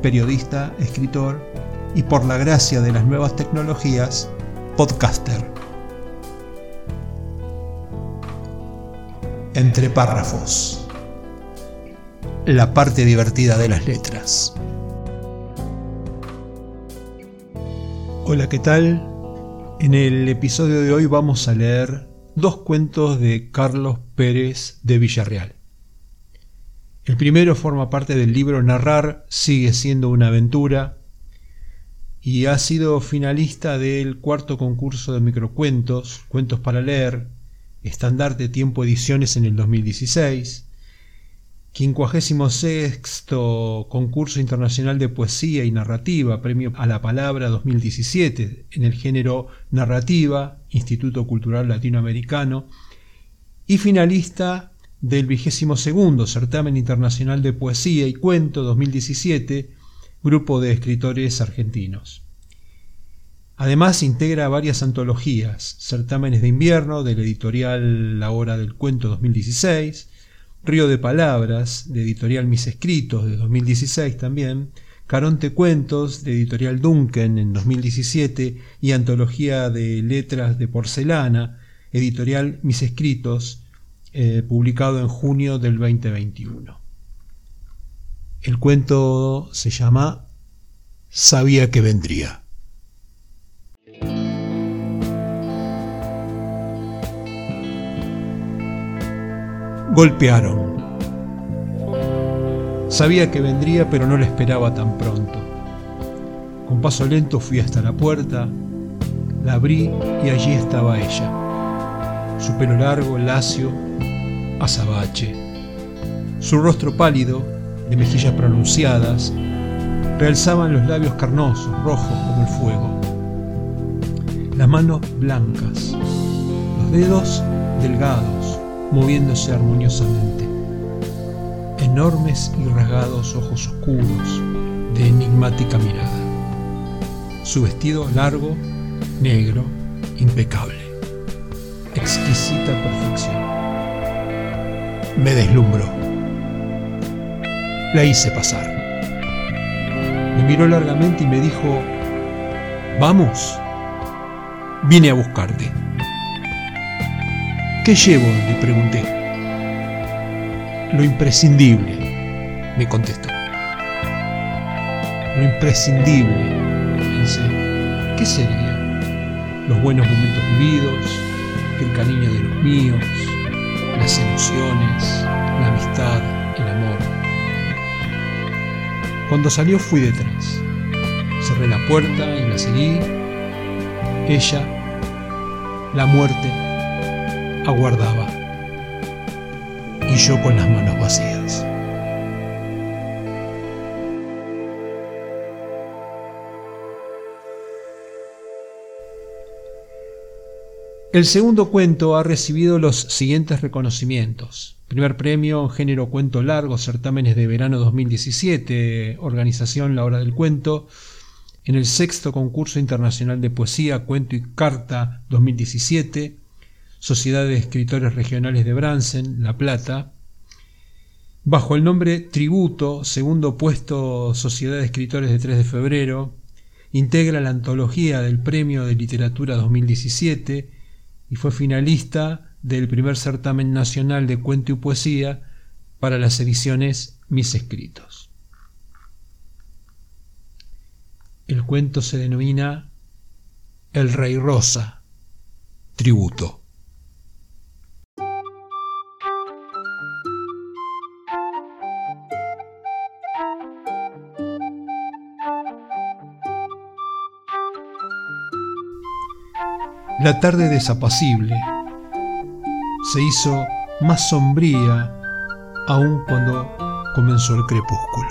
periodista, escritor y por la gracia de las nuevas tecnologías, podcaster. Entre párrafos. La parte divertida de las letras. Hola, ¿qué tal? En el episodio de hoy vamos a leer dos cuentos de Carlos Pérez de Villarreal. El primero forma parte del libro Narrar sigue siendo una aventura y ha sido finalista del cuarto concurso de microcuentos, Cuentos para leer, estandarte Tiempo Ediciones en el 2016, 56 concurso internacional de poesía y narrativa, premio a la palabra 2017 en el género narrativa, Instituto Cultural Latinoamericano, y finalista del vigésimo segundo Certamen Internacional de Poesía y Cuento 2017, grupo de escritores argentinos. Además integra varias antologías, certámenes de invierno del editorial La Hora del Cuento 2016, Río de Palabras de editorial Mis Escritos de 2016 también, Caronte Cuentos de editorial Duncan en 2017 y Antología de Letras de Porcelana, editorial Mis Escritos eh, publicado en junio del 2021. El cuento se llama Sabía que vendría. Golpearon. Sabía que vendría, pero no la esperaba tan pronto. Con paso lento fui hasta la puerta, la abrí y allí estaba ella. Su pelo largo, lacio, azabache. Su rostro pálido, de mejillas pronunciadas, realzaban los labios carnosos, rojos como el fuego. Las manos blancas, los dedos delgados, moviéndose armoniosamente. Enormes y rasgados ojos oscuros, de enigmática mirada. Su vestido largo, negro, impecable. Exquisita perfección me deslumbró. La hice pasar. Me miró largamente y me dijo, vamos, vine a buscarte. ¿Qué llevo? le pregunté. Lo imprescindible, me contestó. Lo imprescindible, pensé. ¿Qué sería? Los buenos momentos vividos, el cariño de los míos, las emociones, la amistad, el amor. Cuando salió fui detrás. Cerré la puerta y la seguí. Ella, la muerte, aguardaba. Y yo con las manos vacías. El segundo cuento ha recibido los siguientes reconocimientos. Primer premio Género Cuento Largo, certámenes de verano 2017, organización La Hora del Cuento. En el sexto concurso internacional de poesía, cuento y carta 2017, Sociedad de Escritores Regionales de Bransen, La Plata. Bajo el nombre Tributo, segundo puesto Sociedad de Escritores de 3 de febrero, integra la antología del Premio de Literatura 2017 y fue finalista del primer certamen nacional de cuento y poesía para las ediciones Mis Escritos. El cuento se denomina El Rey Rosa, tributo. La tarde desapacible se hizo más sombría aún cuando comenzó el crepúsculo.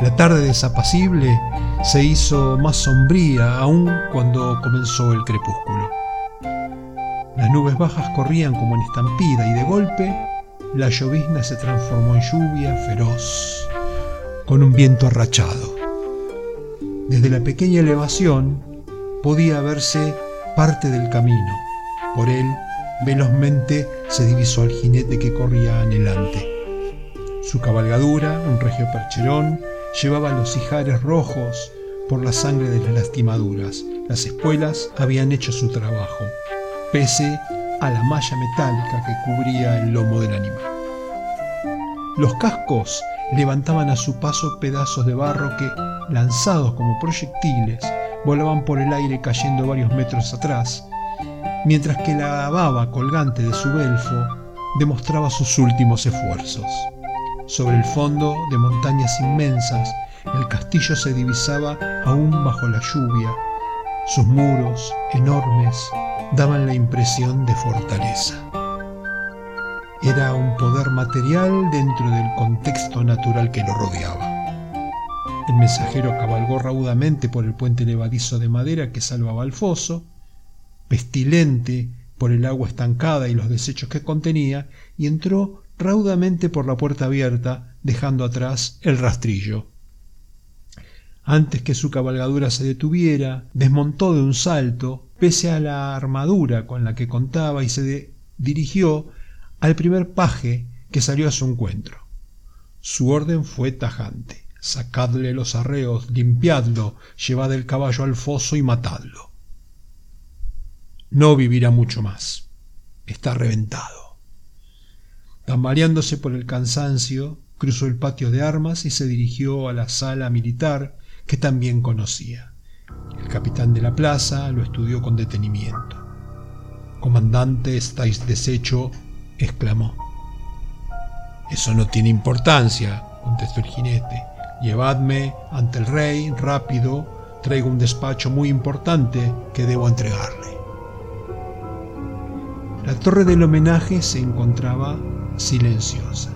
La tarde desapacible se hizo más sombría aún cuando comenzó el crepúsculo. Las nubes bajas corrían como en estampida y de golpe la llovizna se transformó en lluvia feroz, con un viento arrachado. Desde la pequeña elevación podía verse parte del camino. Por él, velozmente se divisó al jinete que corría anhelante. Su cabalgadura, un regio percherón, llevaba los ijares rojos por la sangre de las lastimaduras. Las espuelas habían hecho su trabajo, pese a la malla metálica que cubría el lomo del animal. Los cascos levantaban a su paso pedazos de barro que, lanzados como proyectiles, volaban por el aire cayendo varios metros atrás, mientras que la baba colgante de su belfo demostraba sus últimos esfuerzos. Sobre el fondo de montañas inmensas, el castillo se divisaba aún bajo la lluvia. Sus muros, enormes, daban la impresión de fortaleza. Era un poder material dentro del contexto natural que lo rodeaba. El mensajero cabalgó raudamente por el puente levadizo de madera que salvaba al foso, pestilente por el agua estancada y los desechos que contenía, y entró raudamente por la puerta abierta, dejando atrás el rastrillo. Antes que su cabalgadura se detuviera, desmontó de un salto, pese a la armadura con la que contaba, y se dirigió al primer paje que salió a su encuentro. Su orden fue tajante. Sacadle los arreos, limpiadlo, llevad el caballo al foso y matadlo. No vivirá mucho más. Está reventado. Tambaleándose por el cansancio, cruzó el patio de armas y se dirigió a la sala militar que también conocía. El capitán de la plaza lo estudió con detenimiento. Comandante, estáis deshecho, exclamó. Eso no tiene importancia, contestó el jinete. Llevadme ante el rey, rápido, traigo un despacho muy importante que debo entregarle. La torre del homenaje se encontraba silenciosa.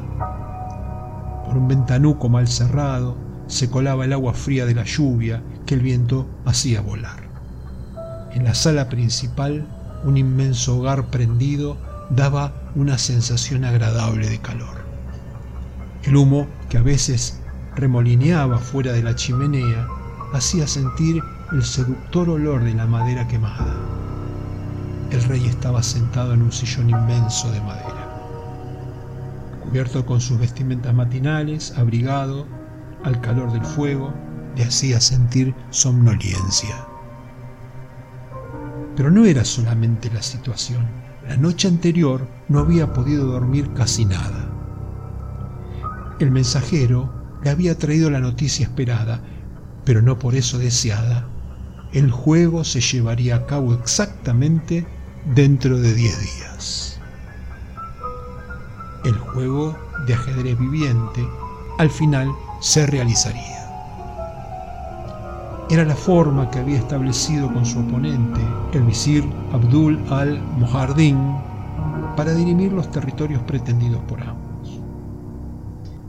Por un ventanuco mal cerrado se colaba el agua fría de la lluvia que el viento hacía volar. En la sala principal, un inmenso hogar prendido daba una sensación agradable de calor. El humo, que a veces remolineaba fuera de la chimenea, hacía sentir el seductor olor de la madera quemada. El rey estaba sentado en un sillón inmenso de madera. Cubierto con sus vestimentas matinales, abrigado, al calor del fuego, le hacía sentir somnolencia. Pero no era solamente la situación. La noche anterior no había podido dormir casi nada. El mensajero le había traído la noticia esperada, pero no por eso deseada. El juego se llevaría a cabo exactamente dentro de diez días. El juego de ajedrez viviente al final se realizaría. Era la forma que había establecido con su oponente, el visir Abdul al-Mohardin, para dirimir los territorios pretendidos por ambos.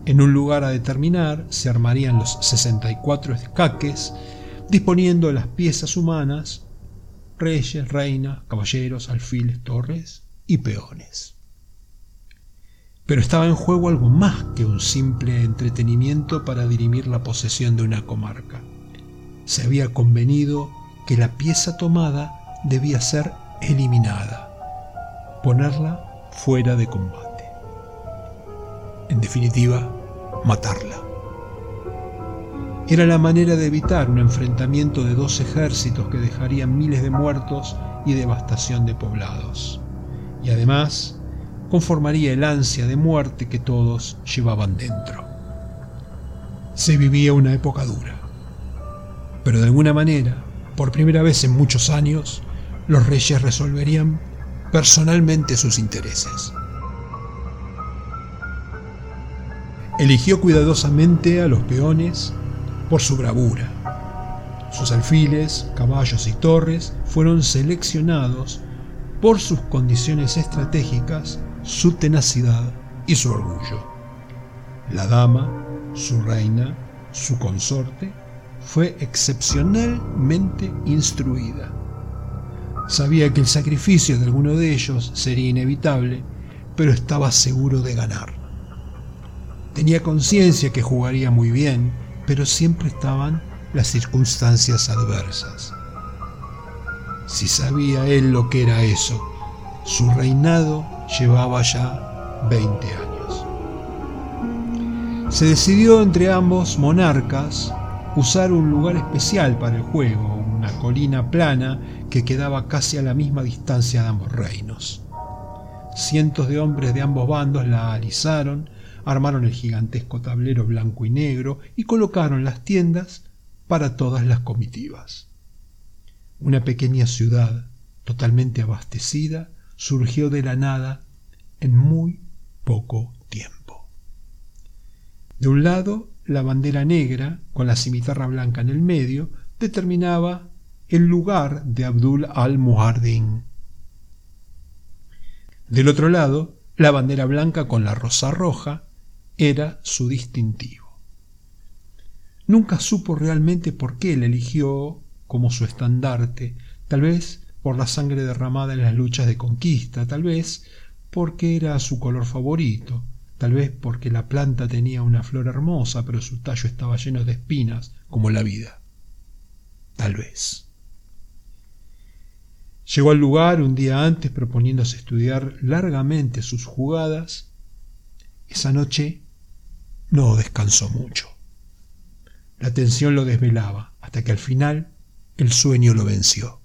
En un lugar a determinar se armarían los 64 escaques, disponiendo las piezas humanas, reyes, reinas, caballeros, alfiles, torres y peones. Pero estaba en juego algo más que un simple entretenimiento para dirimir la posesión de una comarca. Se había convenido que la pieza tomada debía ser eliminada, ponerla fuera de combate. En definitiva, matarla. Era la manera de evitar un enfrentamiento de dos ejércitos que dejarían miles de muertos y devastación de poblados. Y además, conformaría el ansia de muerte que todos llevaban dentro. Se vivía una época dura. Pero de alguna manera, por primera vez en muchos años, los reyes resolverían personalmente sus intereses. Eligió cuidadosamente a los peones por su bravura. Sus alfiles, caballos y torres fueron seleccionados por sus condiciones estratégicas, su tenacidad y su orgullo. La dama, su reina, su consorte, fue excepcionalmente instruida. Sabía que el sacrificio de alguno de ellos sería inevitable, pero estaba seguro de ganar. Tenía conciencia que jugaría muy bien, pero siempre estaban las circunstancias adversas. Si sabía él lo que era eso, su reinado llevaba ya 20 años. Se decidió entre ambos monarcas usar un lugar especial para el juego, una colina plana que quedaba casi a la misma distancia de ambos reinos. Cientos de hombres de ambos bandos la alisaron, armaron el gigantesco tablero blanco y negro y colocaron las tiendas para todas las comitivas. Una pequeña ciudad, totalmente abastecida, surgió de la nada en muy poco tiempo. De un lado, la bandera negra, con la cimitarra blanca en el medio, determinaba el lugar de Abdul al-Muhardin. Del otro lado, la bandera blanca con la rosa roja era su distintivo. Nunca supo realmente por qué le eligió como su estandarte, tal vez por la sangre derramada en las luchas de conquista, tal vez porque era su color favorito, tal vez porque la planta tenía una flor hermosa, pero su tallo estaba lleno de espinas, como la vida. Tal vez. Llegó al lugar un día antes proponiéndose estudiar largamente sus jugadas. Esa noche no descansó mucho. La tensión lo desvelaba, hasta que al final el sueño lo venció.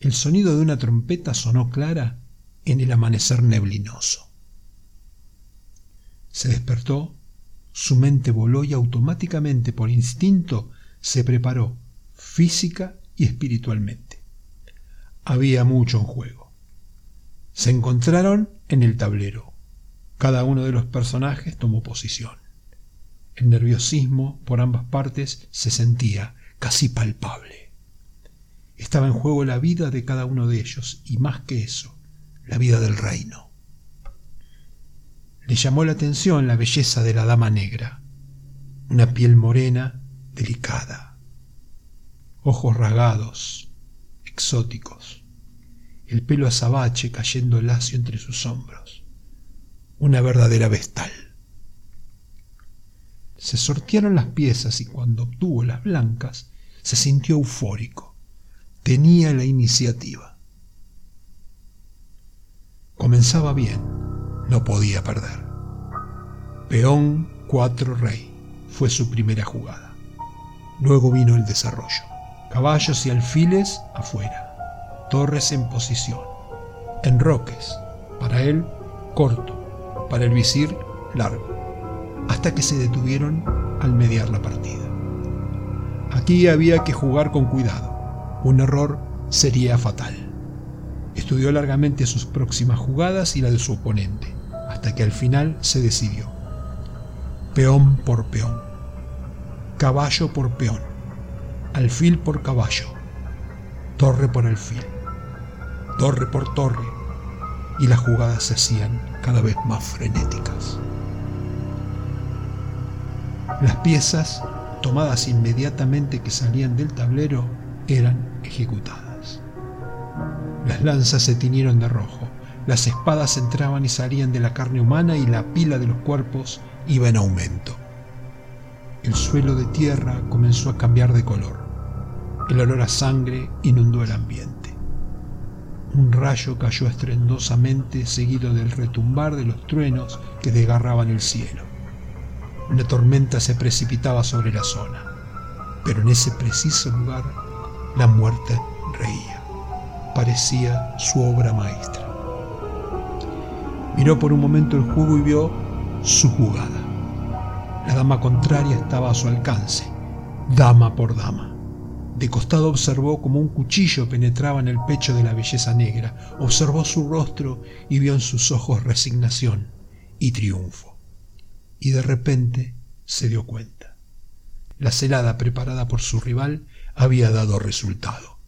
El sonido de una trompeta sonó clara en el amanecer neblinoso. Se despertó, su mente voló y automáticamente por instinto se preparó física y espiritualmente. Había mucho en juego. Se encontraron en el tablero. Cada uno de los personajes tomó posición. El nerviosismo por ambas partes se sentía casi palpable. Estaba en juego la vida de cada uno de ellos y más que eso, la vida del reino. Le llamó la atención la belleza de la dama negra, una piel morena, delicada, ojos rasgados, exóticos, el pelo azabache cayendo lacio entre sus hombros, una verdadera vestal. Se sortearon las piezas y cuando obtuvo las blancas se sintió eufórico. Tenía la iniciativa. Comenzaba bien, no podía perder. Peón 4 rey fue su primera jugada. Luego vino el desarrollo. Caballos y alfiles afuera. Torres en posición. Enroques. Para él, corto. Para el visir, largo hasta que se detuvieron al mediar la partida. Aquí había que jugar con cuidado. Un error sería fatal. Estudió largamente sus próximas jugadas y la de su oponente, hasta que al final se decidió. Peón por peón, caballo por peón, alfil por caballo, torre por alfil, torre por torre, y las jugadas se hacían cada vez más frenéticas. Las piezas, tomadas inmediatamente que salían del tablero, eran ejecutadas. Las lanzas se tiñeron de rojo, las espadas entraban y salían de la carne humana y la pila de los cuerpos iba en aumento. El suelo de tierra comenzó a cambiar de color. El olor a sangre inundó el ambiente. Un rayo cayó estrendosamente seguido del retumbar de los truenos que desgarraban el cielo. Una tormenta se precipitaba sobre la zona, pero en ese preciso lugar la muerte reía. Parecía su obra maestra. Miró por un momento el juego y vio su jugada. La dama contraria estaba a su alcance, dama por dama. De costado observó como un cuchillo penetraba en el pecho de la belleza negra, observó su rostro y vio en sus ojos resignación y triunfo y de repente se dio cuenta. La celada preparada por su rival había dado resultado.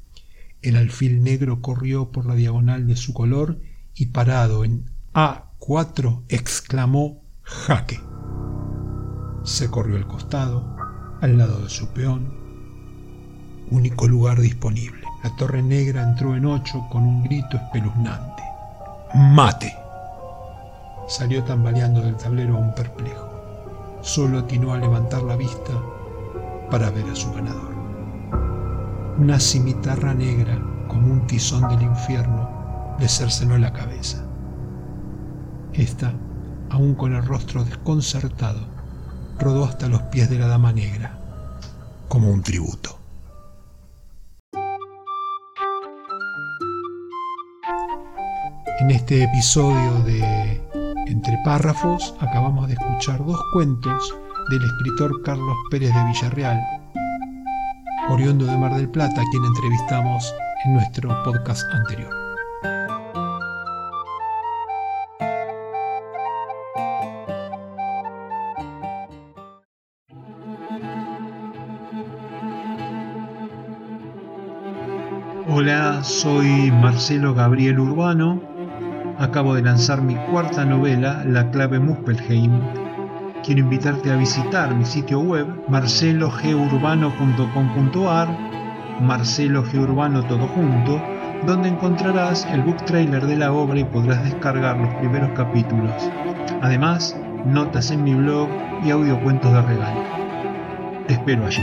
El alfil negro corrió por la diagonal de su color y parado en A4 exclamó jaque. Se corrió al costado, al lado de su peón, único lugar disponible. La torre negra entró en ocho con un grito espeluznante. ¡Mate! Salió tambaleando del tablero un perplejo. Solo atinó a levantar la vista para ver a su ganador. Una cimitarra negra, como un tizón del infierno, le cercenó la cabeza. Esta, aún con el rostro desconcertado, rodó hasta los pies de la dama negra, como un tributo. En este episodio de Entre párrafos acabamos de escuchar dos cuentos del escritor Carlos Pérez de Villarreal, oriundo de Mar del Plata, a quien entrevistamos en nuestro podcast anterior. Hola, soy Marcelo Gabriel Urbano Acabo de lanzar mi cuarta novela, La clave Muspelheim. Quiero invitarte a visitar mi sitio web marcelogeurbano.com.ar, Marcelo Urbano todo junto, donde encontrarás el book trailer de la obra y podrás descargar los primeros capítulos. Además, notas en mi blog y audiocuentos de regalo. Te espero allí.